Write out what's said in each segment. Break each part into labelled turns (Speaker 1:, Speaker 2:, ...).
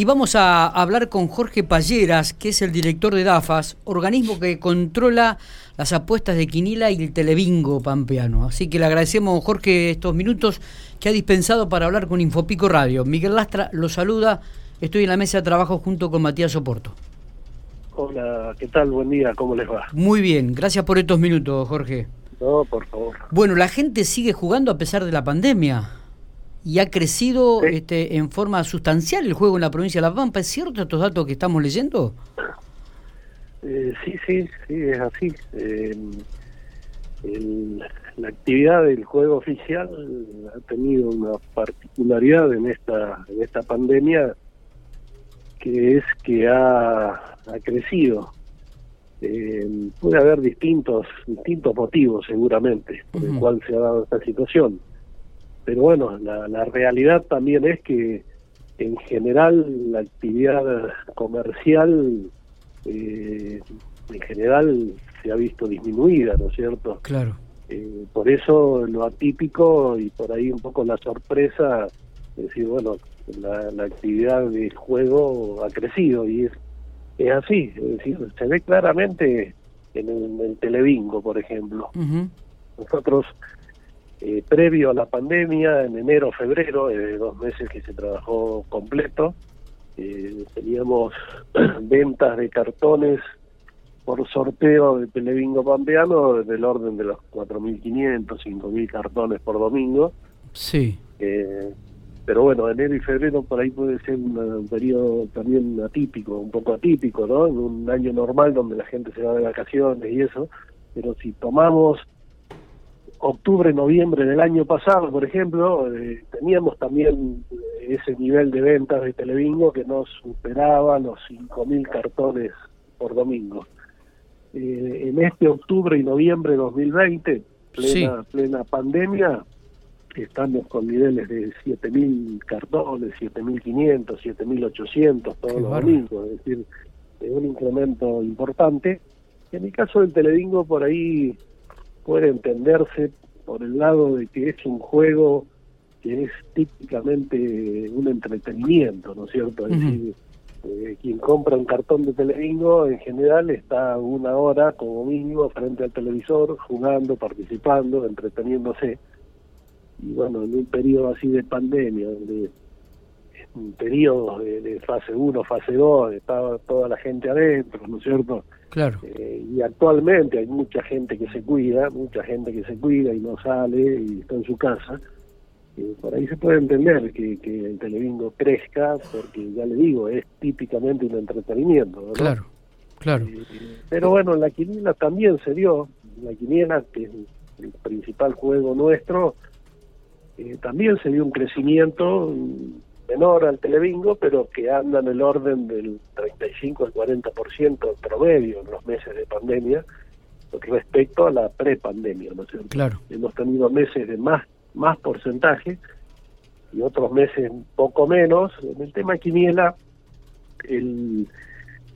Speaker 1: Y vamos a hablar con Jorge Palleras, que es el director de DAFAS, organismo que controla las apuestas de Quinila y el Telebingo Pampeano. Así que le agradecemos, Jorge, estos minutos que ha dispensado para hablar con Infopico Radio. Miguel Lastra lo saluda. Estoy en la mesa de trabajo junto con Matías Soporto.
Speaker 2: Hola, ¿qué tal? Buen día, ¿cómo les va?
Speaker 1: Muy bien, gracias por estos minutos, Jorge.
Speaker 2: No, por favor.
Speaker 1: Bueno, la gente sigue jugando a pesar de la pandemia y ha crecido este, en forma sustancial el juego en la provincia de La Pampa. ¿Es cierto estos datos que estamos leyendo?
Speaker 2: Eh, sí, sí, sí, es así. Eh, la actividad del juego oficial ha tenido una particularidad en esta, en esta pandemia que es que ha, ha crecido. Eh, puede haber distintos distintos motivos seguramente por el cual se ha dado esta situación pero bueno, la, realidad también es que en general la actividad comercial eh, en general se ha visto disminuida, ¿no es cierto?
Speaker 1: Claro.
Speaker 2: Eh, por eso lo atípico y por ahí un poco la sorpresa, es decir, bueno, la, actividad de juego ha crecido y es, es así, es decir, se ve claramente en el, Telebingo, por ejemplo. Nosotros eh, previo a la pandemia, en enero, febrero, eh, dos meses que se trabajó completo, eh, teníamos ventas de cartones por sorteo de Telebingo Pampeano del orden de los 4.500, 5.000 cartones por domingo.
Speaker 1: Sí.
Speaker 2: pero bueno, enero y febrero por ahí puede ser un periodo también atípico, un poco atípico, ¿no? En un año normal donde la gente se va de vacaciones y eso, pero si tomamos octubre, noviembre del año pasado, por ejemplo, eh, teníamos también ese nivel de ventas de Telebingo que no superaba los 5.000 cartones por domingo. Eh, en este octubre y noviembre de 2020, plena, plena pandemia, estamos con niveles de 7.000 cartones, 7.500, 7.800 todos los domingos, es decir, es un incremento importante. En el caso del Telebingo, por ahí puede entenderse por el lado de que es un juego que es típicamente un entretenimiento, ¿no es cierto? Es decir, eh, quien compra un cartón de Televingo en general está una hora como mínimo frente al televisor, jugando, participando, entreteniéndose. Y bueno, en un periodo así de pandemia, donde un periodo de, fase 1, fase 2, estaba toda la gente adentro, ¿no es cierto?
Speaker 1: Claro.
Speaker 2: Eh, y actualmente hay mucha gente que se cuida, mucha gente que se cuida y no sale y está en su casa. Eh, por ahí se puede entender que, que el telebingo crezca, porque ya le digo, es típicamente un entretenimiento. ¿no?
Speaker 1: Claro, claro.
Speaker 2: Eh, pero bueno, la quiniela también se dio, la quiniela, que es el principal juego nuestro, también se dio un crecimiento menor al telebingo, pero que anda en el orden del 35 al 40% promedio en los meses de pandemia respecto a la prepandemia, ¿no es cierto?
Speaker 1: Claro.
Speaker 2: Hemos tenido meses de más más porcentaje y otros meses un poco menos. En el tema quiniela, el,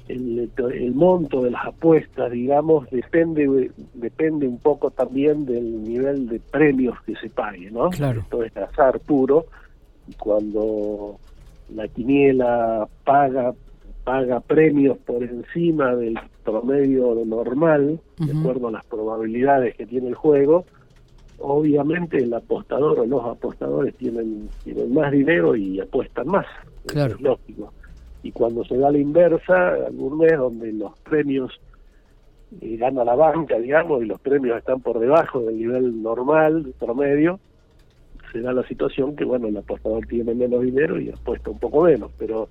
Speaker 2: el, el, monto de las apuestas, digamos, depende depende un poco también del nivel de premios que se pague, ¿no?
Speaker 1: Claro.
Speaker 2: Esto es azar puro cuando la quiniela paga paga premios por encima del promedio normal, de acuerdo a las probabilidades que tiene el juego, obviamente el apostador o los apostadores tienen, tienen más dinero y apuestan más.
Speaker 1: Claro.
Speaker 2: Es lógico. Y cuando se da la inversa, algún mes donde los premios eh, gana la banca, digamos, y los premios están por debajo del nivel normal, promedio, se da la situación que, bueno, el apostador tiene menos dinero y apuesta un poco menos, pero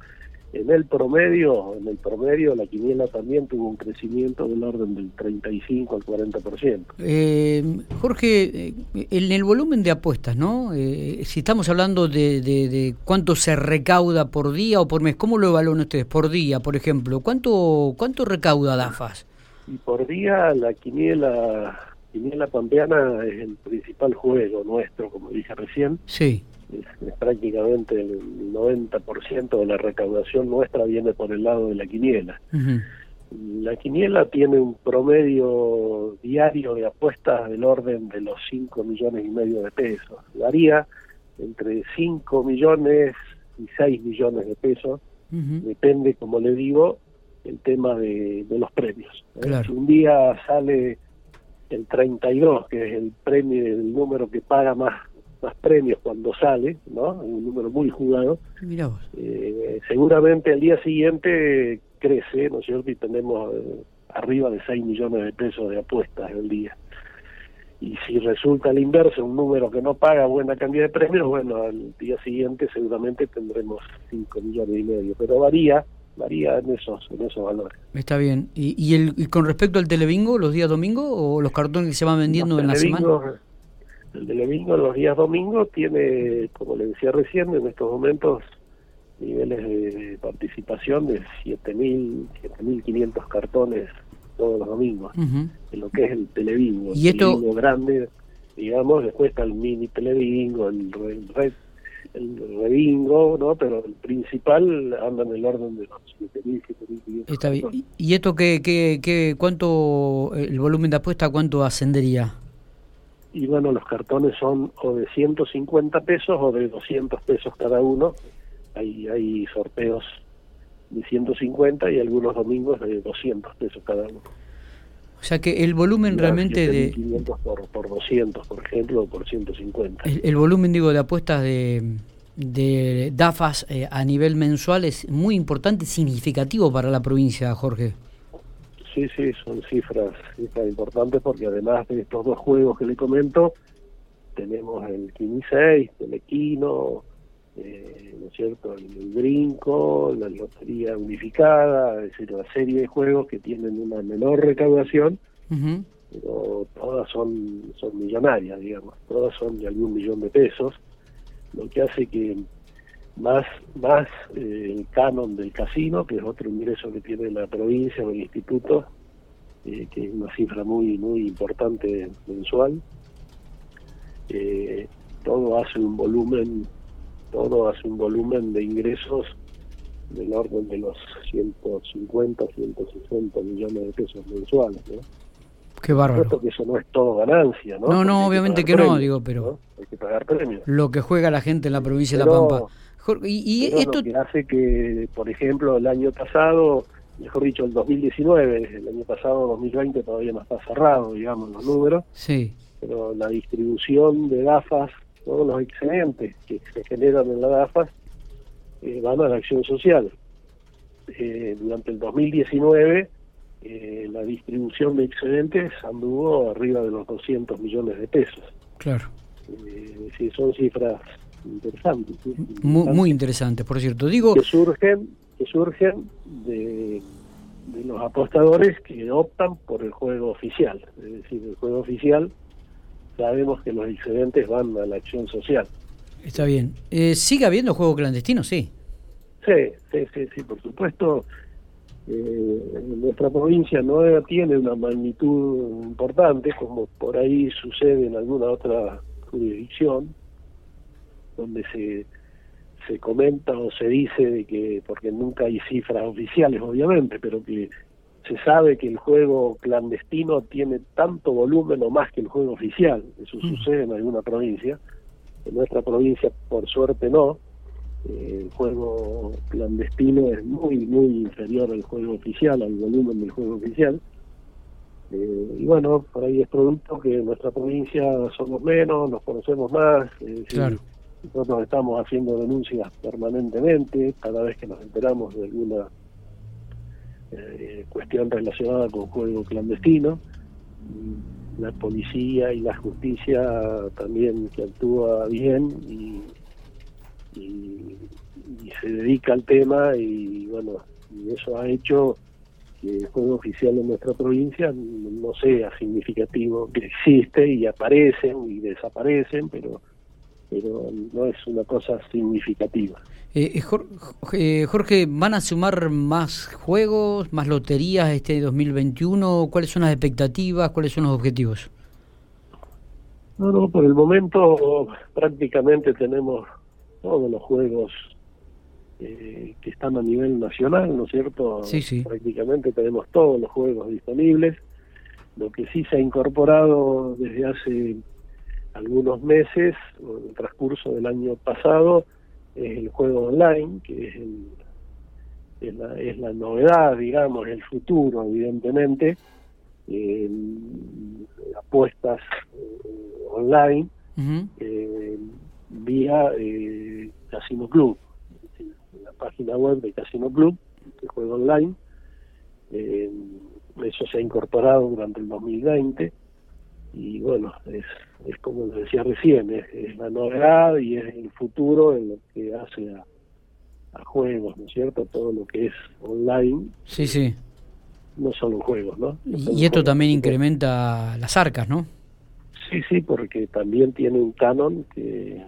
Speaker 2: en el promedio, en el promedio la quiniela también tuvo un crecimiento del orden del 35 al 40%.
Speaker 1: Eh, Jorge, eh, en el volumen de apuestas, ¿no? Eh, si estamos hablando de, de, cuánto se recauda por día o por mes, ¿cómo lo evalúan ustedes? Por día, por ejemplo, ¿cuánto cuánto recauda DAFAS?
Speaker 2: Y por día la quiniela Quiniela Pampeana es el principal juego nuestro, como dije recién.
Speaker 1: Sí.
Speaker 2: Es, prácticamente el 90% de la recaudación nuestra viene por el lado de la quiniela. La quiniela tiene un promedio diario de apuestas del orden de los 5 millones y medio de pesos. Varía entre 5 millones 16 millones de pesos. Depende, como le digo, el tema de, los premios. Si un día sale el 32, que es el premio, el número que paga más más premios cuando sale, ¿no? Un número muy jugado. Eh, seguramente al día siguiente crece, ¿no es cierto? Y tenemos eh, arriba de 6 millones de pesos de apuestas el día. Y si resulta al inverso, un número que no paga buena cantidad de premios, bueno, al día siguiente seguramente tendremos 5 millones y medio. Pero varía, varía en esos, en esos valores.
Speaker 1: Está bien. ¿Y, y, el, y con respecto al telebingo, los días domingos o los cartones que se van vendiendo en la semana?
Speaker 2: El telebingo los días domingos tiene, como le decía recién, en estos momentos niveles de participación de 7.000, 7.500 cartones todos los domingos, en lo que es el telebingo.
Speaker 1: ¿Y esto?
Speaker 2: El grande, digamos, después está el mini telebingo, el red el rebingo, ¿no? Pero el principal anda en el orden de los 7.000, 7.500.
Speaker 1: Está bien. ¿Y esto qué, qué, qué, cuánto, el volumen de apuesta, cuánto ascendería?
Speaker 2: Y bueno, los cartones son o de 150 pesos o de 200 pesos cada uno. Hay, hay sorteos de 150 y algunos domingos de 200 pesos cada uno.
Speaker 1: O sea que el volumen realmente de...
Speaker 2: 500 por, por 200, por ejemplo, o por 150.
Speaker 1: El, volumen, digo, de apuestas de, de DAFAS eh, a nivel mensual es muy importante, significativo para la provincia, Jorge.
Speaker 2: Sí, sí, son cifras, cifras importantes porque además de estos dos juegos que le comento, tenemos el 6, el Equino, eh, ¿no es cierto? El, brinco, la lotería unificada, es decir, la serie de juegos que tienen una menor recaudación, pero todas son, son millonarias, digamos, todas son de algún millón de pesos, lo que hace que más, más eh, el canon del casino, que es otro ingreso que tiene la provincia o el instituto, eh, que es una cifra muy, muy importante mensual, eh, todo hace un volumen todo hace un volumen de ingresos del orden de los 150, 160 millones de pesos mensuales. ¿no?
Speaker 1: Qué bárbaro.
Speaker 2: que eso no es todo ganancia, ¿no?
Speaker 1: No, no, obviamente que, no, digo, pero...
Speaker 2: Hay que pagar premios.
Speaker 1: Lo que juega la gente en la provincia de La Pampa.
Speaker 2: Y, esto... Lo que hace que, por ejemplo, el año pasado, mejor dicho, el 2019, el año pasado, 2020, todavía no está cerrado, digamos, los números.
Speaker 1: Sí.
Speaker 2: Pero la distribución de gafas todos los excedentes que se generan en la DAFAS eh, van a la acción social. Eh, durante el 2019 eh, la distribución de excedentes anduvo arriba de los 200 millones de pesos.
Speaker 1: Claro.
Speaker 2: sí, son cifras interesantes.
Speaker 1: Muy, muy interesantes, por cierto. Digo...
Speaker 2: Que surgen, que surgen de, de los apostadores que optan por el juego oficial. Es decir, el juego oficial sabemos que los excedentes van a la acción social.
Speaker 1: Está bien. Eh, ¿Sigue habiendo juego clandestino? Sí.
Speaker 2: Sí, sí, sí, sí por supuesto. Eh, nuestra provincia no tiene una magnitud importante como por ahí sucede en alguna otra jurisdicción donde se se comenta o se dice de que porque nunca hay cifras oficiales obviamente pero que se sabe que el juego clandestino tiene tanto volumen o más que el juego oficial. Eso mm. sucede en alguna provincia. En nuestra provincia, por suerte, no. Eh, el juego clandestino es muy, muy inferior al juego oficial, al volumen del juego oficial. Eh, y bueno, por ahí es producto que en nuestra provincia somos menos, nos conocemos más. Nosotros estamos haciendo denuncias permanentemente, cada vez que nos enteramos de alguna eh, cuestión relacionada con juego clandestino. La policía y la justicia también que actúa bien y, se dedica al tema y bueno, y eso ha hecho que el juego oficial en nuestra provincia no sea significativo, que existe y aparecen y desaparecen, pero pero no es una cosa significativa.
Speaker 1: Eh, eh, eh, Jorge, ¿van a sumar más juegos, más loterías este 2021? ¿Cuáles son las expectativas? ¿Cuáles son los objetivos?
Speaker 2: No, no, por el momento prácticamente tenemos todos los juegos que están a nivel nacional, ¿no es cierto?
Speaker 1: Sí, sí.
Speaker 2: Prácticamente tenemos todos los juegos disponibles. Lo que sí se ha incorporado desde hace algunos meses, en el transcurso del año pasado, es el juego online, que es, es, la, es la novedad, digamos, el futuro, evidentemente, apuestas eh, online eh, vía eh, Casino Club, la página web de Casino Club, el juego online. eso se ha incorporado durante el 2020 y bueno, es, es como decía recién, es, la novedad y es el futuro en lo que hace a, a juegos, ¿no es cierto? Todo lo que es online.
Speaker 1: Sí, sí
Speaker 2: no solo juegos, ¿no?
Speaker 1: y esto también incrementa las arcas, ¿no?
Speaker 2: Sí, sí, porque también tiene un canon que,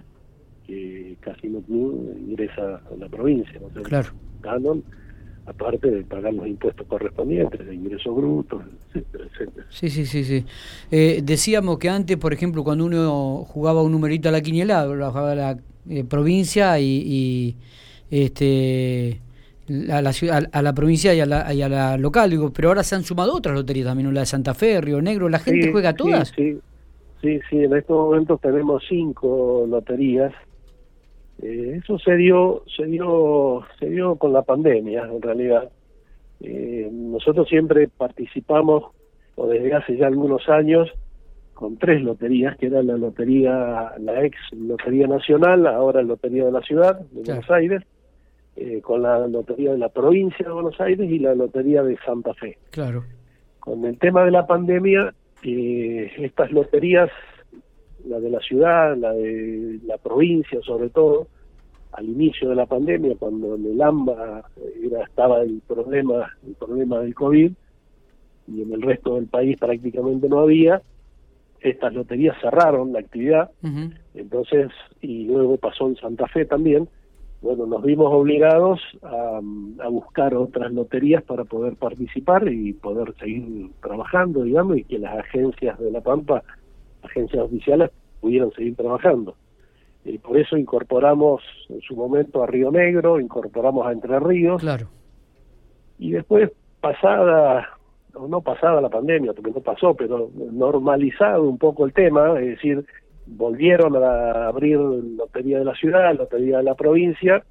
Speaker 2: que Casino Club ingresa a la provincia, ¿no?
Speaker 1: Claro.
Speaker 2: Canon, aparte de pagar los impuestos correspondientes, de ingresos brutos, etcétera, etcétera.
Speaker 1: Sí, sí, sí, sí. Eh, decíamos que antes, por ejemplo, cuando uno jugaba un numerito a la quiniela, jugaba a la eh, provincia y, y este a la, ciudad, a la provincia y a la, y a la local, digo, pero ahora se han sumado otras loterías también, la de Santa Fe, Río Negro, ¿la gente juega todas?
Speaker 2: Sí, sí, sí, en estos momentos tenemos cinco loterías. Eh, eso se dio, se dio, se dio con la pandemia, en realidad. Eh, nosotros siempre participamos, o desde hace ya algunos años, con tres loterías, que era la lotería, la ex Lotería Nacional, ahora la Lotería de la Ciudad, de Buenos Aires, eh, con la Lotería de la Provincia de Buenos Aires y la Lotería de Santa Fe.
Speaker 1: Claro.
Speaker 2: Con el tema de la pandemia, eh, estas loterías, la de la ciudad, la de la provincia sobre todo, al inicio de la pandemia, cuando en el AMBA era, estaba el problema, el problema del COVID, y en el resto del país prácticamente no había, estas loterías cerraron la actividad, entonces, y luego pasó en Santa Fe también, bueno, nos vimos obligados a, buscar otras loterías para poder participar y poder seguir trabajando, digamos, y que las agencias de La Pampa, agencias oficiales, pudieran seguir trabajando. Y por eso incorporamos en su momento a Río Negro, incorporamos a Entre Ríos.
Speaker 1: Claro.
Speaker 2: Y después, pasada, o no pasada la pandemia, porque no pasó, pero normalizado un poco el tema, es decir, volvieron a abrir Lotería de la Ciudad, Lotería de la Provincia,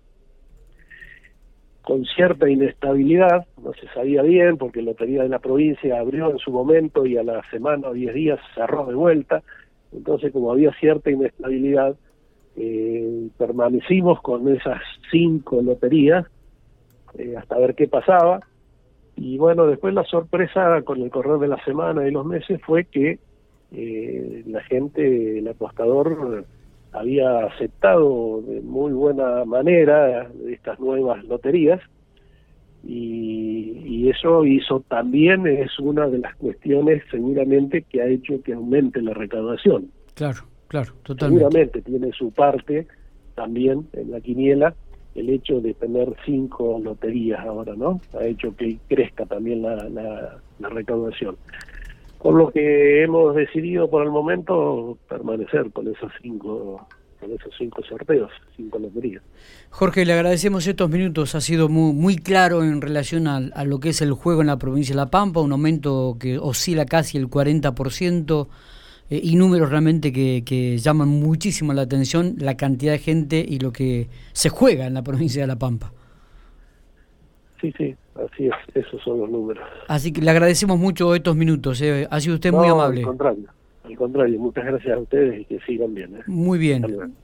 Speaker 2: con cierta inestabilidad, no se sabía bien porque Lotería de la Provincia abrió en su momento y a la semana o diez días cerró de vuelta, entonces como había cierta inestabilidad, eh, permanecimos con esas cinco loterías eh, hasta ver qué pasaba, y bueno, después la sorpresa con el correr de la semana y los meses fue que eh, la gente, el apostador, había aceptado de muy buena manera estas nuevas loterías y, y, eso hizo también, es una de las cuestiones seguramente que ha hecho que aumente la recaudación.
Speaker 1: Claro, claro, totalmente.
Speaker 2: Seguramente tiene su parte también en la quiniela el hecho de tener cinco loterías ahora, ¿no? Ha hecho que crezca también la, la, la recaudación por lo que hemos decidido por el momento permanecer con esos cinco con esos cinco sorteos, cinco loterías.
Speaker 1: Jorge, le agradecemos estos minutos, ha sido muy, muy claro en relación a, lo que es el juego en la provincia de La Pampa, un aumento que oscila casi el 40% eh, y números realmente que, que llaman muchísimo la atención, la cantidad de gente y lo que se juega en la provincia de La Pampa.
Speaker 2: Sí, sí, así es, esos son los números.
Speaker 1: Así que le agradecemos mucho estos minutos, eh. ha sido usted muy amable.
Speaker 2: Al contrario, al contrario, muchas gracias a ustedes y que sigan bien. Eh.
Speaker 1: Muy bien.